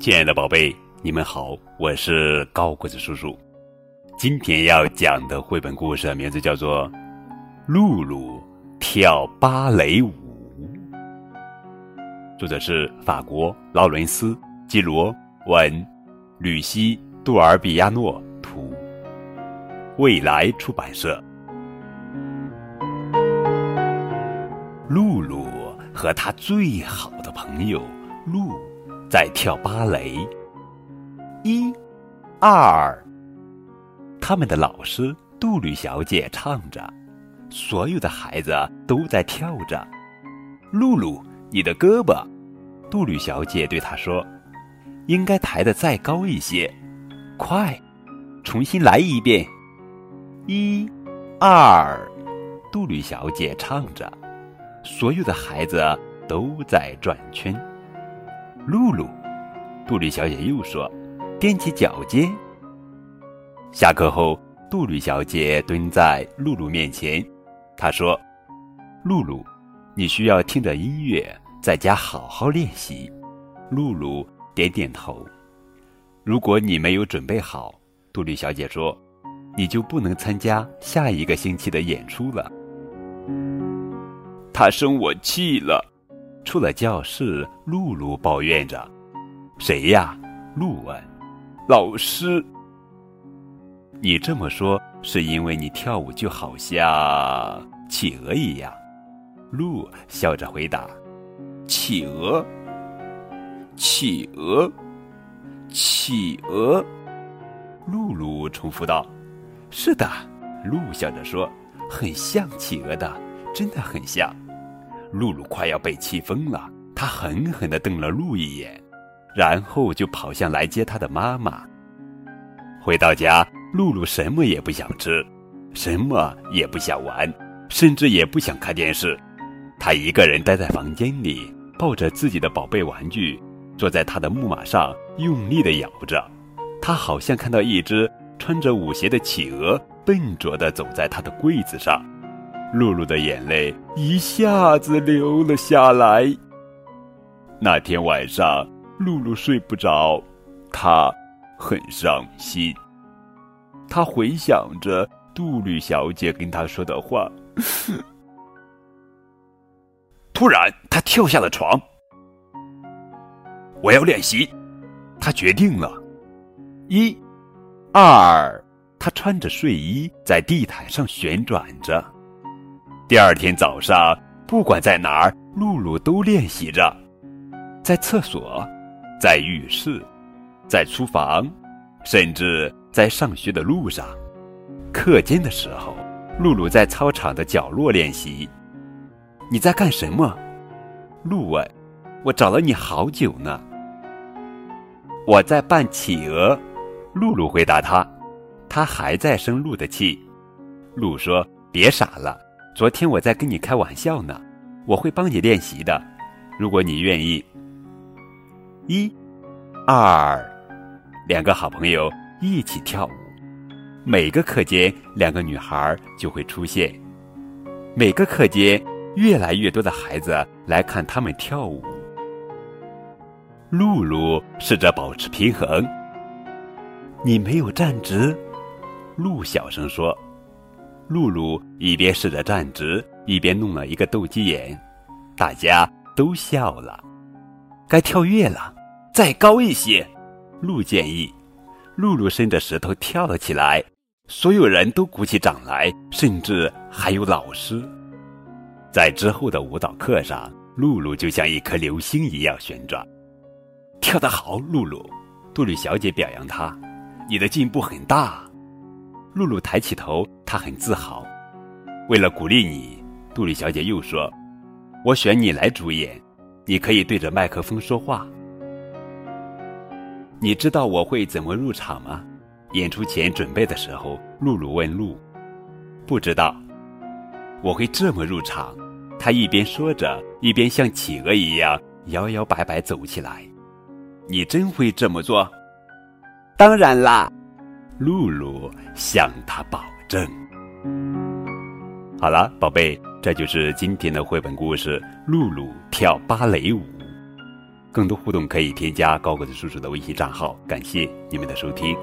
亲爱的宝贝，你们好，我是高个子叔叔。今天要讲的绘本故事名字叫做《露露跳芭蕾舞》，作者是法国劳伦斯·基罗文，吕西·杜尔比亚诺图，未来出版社。露露和她最好的朋友露在跳芭蕾。一、二，他们的老师杜吕小姐唱着，所有的孩子都在跳着。露露，你的胳膊，杜吕小姐对她说：“应该抬得再高一些。”快，重新来一遍。一、二，杜吕小姐唱着。所有的孩子都在转圈。露露，杜丽小姐又说：“踮起脚尖。”下课后，杜丽小姐蹲在露露面前，她说：“露露，你需要听着音乐，在家好好练习。”露露点点头。如果你没有准备好，杜丽小姐说：“你就不能参加下一个星期的演出了。”他生我气了，出了教室，露露抱怨着：“谁呀？”露问。“老师。”你这么说是因为你跳舞就好像企鹅一样。露笑着回答：“企鹅，企鹅，企鹅。”露露重复道：“是的。”露笑着说：“很像企鹅的，真的很像。”露露快要被气疯了，她狠狠地瞪了露一眼，然后就跑向来接她的妈妈。回到家，露露什么也不想吃，什么也不想玩，甚至也不想看电视。她一个人待在房间里，抱着自己的宝贝玩具，坐在她的木马上，用力地摇着。她好像看到一只穿着舞鞋的企鹅，笨拙地走在她的柜子上。露露的眼泪一下子流了下来。那天晚上，露露睡不着，她很伤心。她回想着杜吕小姐跟她说的话。突然，她跳下了床。我要练习，她决定了。一、二，她穿着睡衣在地毯上旋转着。第二天早上，不管在哪儿，露露都练习着，在厕所，在浴室，在厨房，甚至在上学的路上。课间的时候，露露在操场的角落练习。你在干什么？露问。我找了你好久呢。我在扮企鹅。露露回答他。他还在生露的气。露说：“别傻了。”昨天我在跟你开玩笑呢，我会帮你练习的，如果你愿意。一、二，两个好朋友一起跳舞。每个课间，两个女孩就会出现。每个课间，越来越多的孩子来看他们跳舞。露露试着保持平衡。你没有站直，露小声说。露露一边试着站直，一边弄了一个斗鸡眼，大家都笑了。该跳跃了，再高一些，露建议。露露伸着石头跳了起来，所有人都鼓起掌来，甚至还有老师。在之后的舞蹈课上，露露就像一颗流星一样旋转，跳得好，露露。杜丽小姐表扬她，你的进步很大。露露抬起头，他很自豪。为了鼓励你，杜丽小姐又说：“我选你来主演，你可以对着麦克风说话。”你知道我会怎么入场吗？演出前准备的时候，露露问露：“不知道。”我会这么入场。他一边说着，一边像企鹅一样摇摇摆摆走起来。你真会这么做？当然啦。露露向他保正。好了，宝贝，这就是今天的绘本故事《露露跳芭蕾舞》。更多互动可以添加高个子叔叔的微信账号。感谢你们的收听。